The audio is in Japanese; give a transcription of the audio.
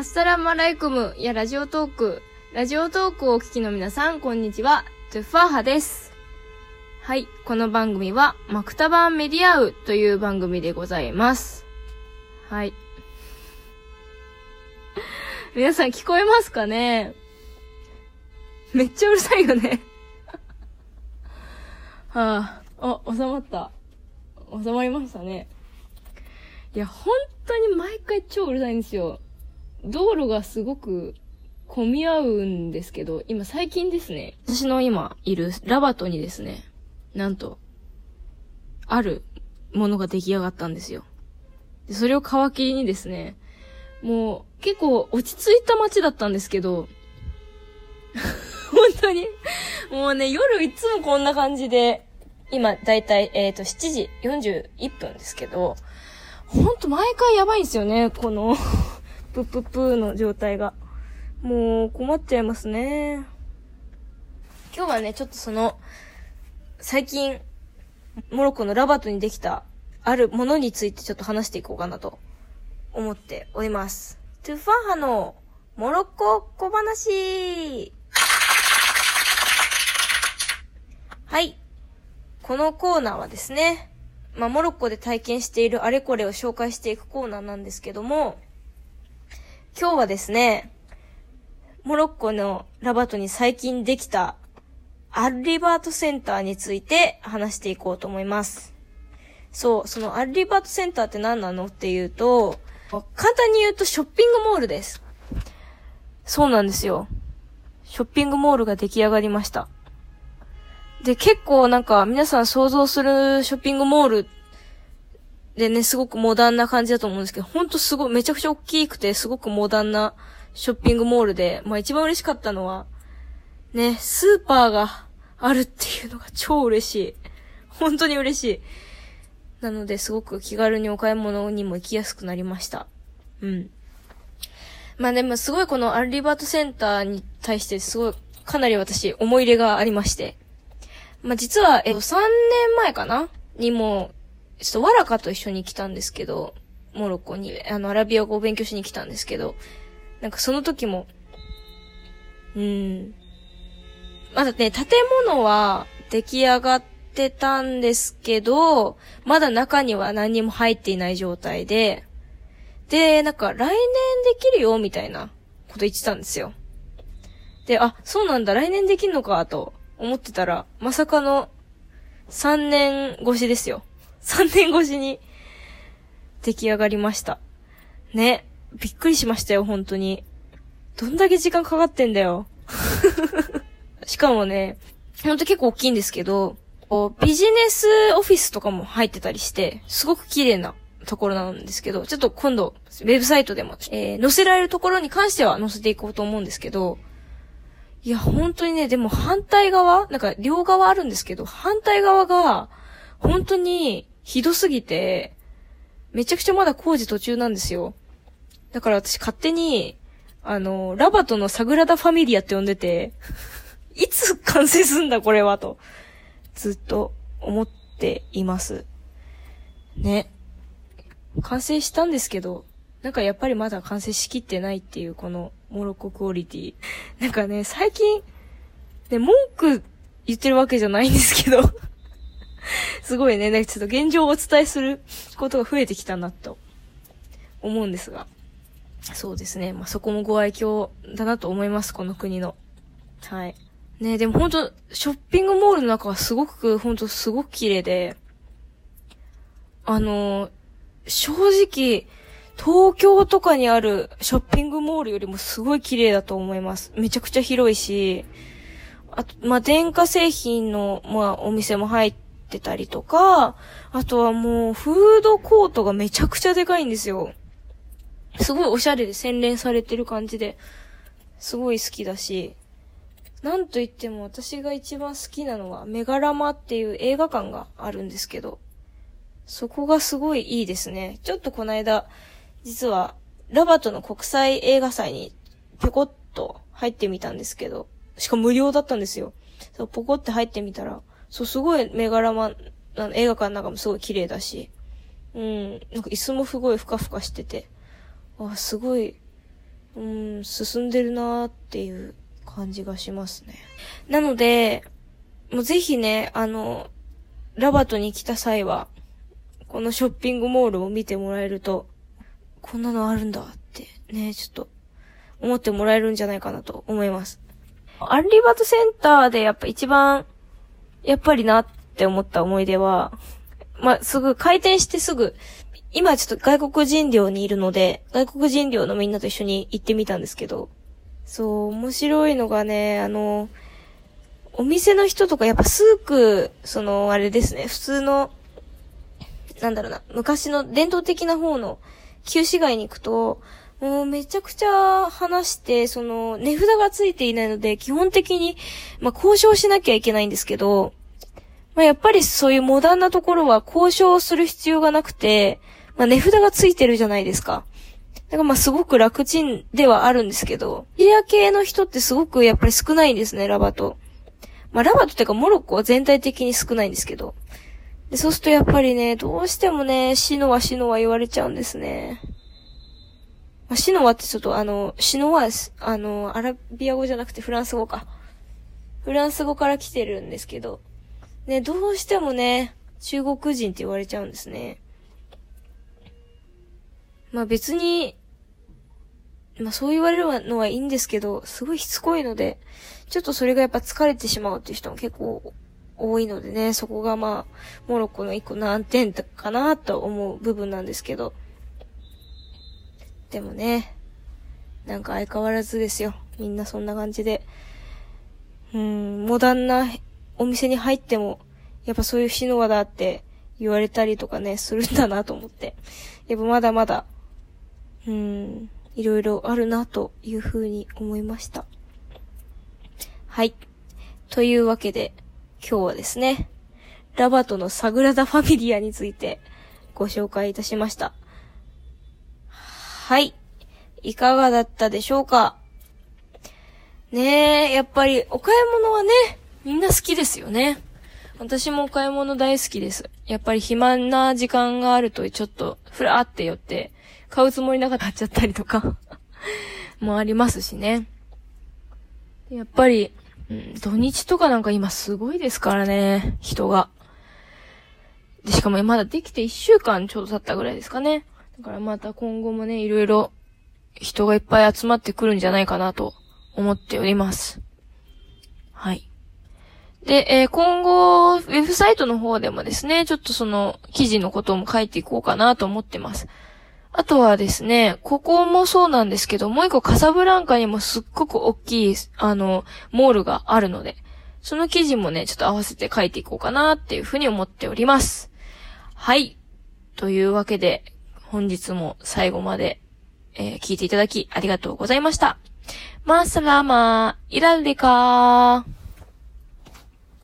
アッサラマライクムやラジオトーク。ラジオトークをお聞きの皆さん、こんにちは。トゥファーハです。はい。この番組は、マクタバンメディアウという番組でございます。はい。皆さん聞こえますかね？めっちゃうるさいよね。はあ、あ、収まった。収まりましたね。いや、本当に毎回超うるさいんですよ。道路がすごく混み合うんですけど、今最近ですね、私の今いるラバトにですね、なんと、あるものが出来上がったんですよ。でそれを皮切りにですね、もう結構落ち着いた街だったんですけど、本当に、もうね、夜いつもこんな感じで、今だいたい、えっ、と、7時41分ですけど、ほんと毎回やばいんですよね、この、プップップーの状態が。もう困っちゃいますね。今日はね、ちょっとその、最近、モロッコのラバトにできた、あるものについてちょっと話していこうかなと思っております。トゥファハのモロッコ小話はい。このコーナーはですね、まあ、モロッコで体験しているあれこれを紹介していくコーナーなんですけども、今日はですね、モロッコのラバトに最近できたアルリバートセンターについて話していこうと思います。そう、そのアルリバートセンターって何なのっていうと、簡単に言うとショッピングモールです。そうなんですよ。ショッピングモールが出来上がりました。で、結構なんか皆さん想像するショッピングモールでね、すごくモダンな感じだと思うんですけど、ほんとすごい、めちゃくちゃ大きくて、すごくモダンなショッピングモールで、まあ一番嬉しかったのは、ね、スーパーがあるっていうのが超嬉しい。本当に嬉しい。なので、すごく気軽にお買い物にも行きやすくなりました。うん。まあでも、すごいこのアルリバートセンターに対して、すごい、かなり私、思い入れがありまして。まあ実は、えっと、3年前かなにも、ちょっとワラカと一緒に来たんですけど、モロッコに、あの、アラビア語を勉強しに来たんですけど、なんかその時も、うん。まだね、建物は出来上がってたんですけど、まだ中には何にも入っていない状態で、で、なんか来年できるよ、みたいなこと言ってたんですよ。で、あ、そうなんだ、来年できんのか、と思ってたら、まさかの3年越しですよ。3年越しに出来上がりました。ね。びっくりしましたよ、本当に。どんだけ時間かかってんだよ。しかもね、ほんと結構大きいんですけど、ビジネスオフィスとかも入ってたりして、すごく綺麗なところなんですけど、ちょっと今度、ウェブサイトでも、えー載せられるところに関しては載せていこうと思うんですけど、いや、本当にね、でも反対側なんか両側あるんですけど、反対側が、本当にひどすぎて、めちゃくちゃまだ工事途中なんですよ。だから私勝手に、あの、ラバトのサグラダ・ファミリアって呼んでて、いつ完成すんだこれはと、ずっと思っています。ね。完成したんですけど、なんかやっぱりまだ完成しきってないっていうこのモロッコクオリティ。なんかね、最近、ね、文句言ってるわけじゃないんですけど、すごいね、なんかちょっと現状をお伝えすることが増えてきたなと思うんですが。そうですね。まあ、そこもご愛嬌だなと思います、この国の。はい。ねでも本当ショッピングモールの中はすごく、本当すごく綺麗で、あのー正直、東京とかにあるショッピングモールよりもすごい綺麗だと思います。めちゃくちゃ広いし、あと、まあ、電化製品の、まあ、お店も入ってたりとか、あとはもう、フードコートがめちゃくちゃでかいんですよ。すごいおしゃれで洗練されてる感じで、すごい好きだし、なんといっても私が一番好きなのは、メガラマっていう映画館があるんですけど、そこがすごいいいですね。ちょっとこの間、実は、ラバトの国際映画祭にぴょこっと入ってみたんですけど、しかも無料だったんですよ。そう、ポコって入ってみたら、そう、すごいメガラマ、あの映画館の中もすごい綺麗だし、うん、なんか椅子もすごいふかふかしてて、あ、すごいうん、進んでるなーっていう感じがしますね。なので、もうぜひね、あの、ラバトに来た際は、このショッピングモールを見てもらえると、こんなのあるんだってね、ちょっと思ってもらえるんじゃないかなと思います。アンリバトセンターでやっぱ一番、やっぱりなって思った思い出は、まあ、すぐ、開店してすぐ、今ちょっと外国人寮にいるので、外国人寮のみんなと一緒に行ってみたんですけど、そう、面白いのがね、あの、お店の人とかやっぱスーク、その、あれですね、普通の、なんだろうな、昔の伝統的な方の旧市街に行くと、もうめちゃくちゃ話して、その、値札がついていないので、基本的に、まあ、交渉しなきゃいけないんですけど、まあ、やっぱりそういうモダンなところは交渉する必要がなくて、まあ、値札がついてるじゃないですか。だからまあすごく楽ちんではあるんですけど、シリア系の人ってすごくやっぱり少ないんですね、ラバト。まあラバトっていうかモロッコは全体的に少ないんですけど。で、そうするとやっぱりね、どうしてもね、シノワシノワ言われちゃうんですね。まあ、シノワってちょっとあの、シノワあの、アラビア語じゃなくてフランス語か。フランス語から来てるんですけど、ね、どうしてもね、中国人って言われちゃうんですね。まあ別に、まあそう言われるのはいいんですけど、すごいしつこいので、ちょっとそれがやっぱ疲れてしまうっていう人も結構多いのでね、そこがまあ、モロッコの一個難点かなと思う部分なんですけど。でもね、なんか相変わらずですよ。みんなそんな感じで。うん、モダンなお店に入っても、やっぱそういうシノワだって言われたりとかね、するんだなと思って。やっぱまだまだ、うん、いろいろあるなというふうに思いました。はい。というわけで、今日はですね、ラバトのサグラダ・ファミリアについてご紹介いたしました。はい。いかがだったでしょうか？ねえ、やっぱりお買い物はね、みんな好きですよね。私もお買い物大好きです。やっぱり暇な時間があるとちょっとふらーって寄って買うつもりなかったっちゃったりとか もありますしね。やっぱりうん、土日とかなんか今すごいですからね、人が。で、しかもまだできて1週間ちょうど経ったぐらいですかね。だからまた今後もね、いろいろ人がいっぱい集まってくるんじゃないかなと思っております。はい。で、えー、今後、ウェブサイトの方でもですね、ちょっとその記事のことも書いていこうかなと思ってます。あとはですね、ここもそうなんですけど、もう一個カサブランカにもすっごく大きい、あの、モールがあるので、その記事もね、ちょっと合わせて書いていこうかなっていうふうに思っております。はい。というわけで、本日も最後まで、えー、聞いていただきありがとうございました。マーサラーマー、イラルデカー。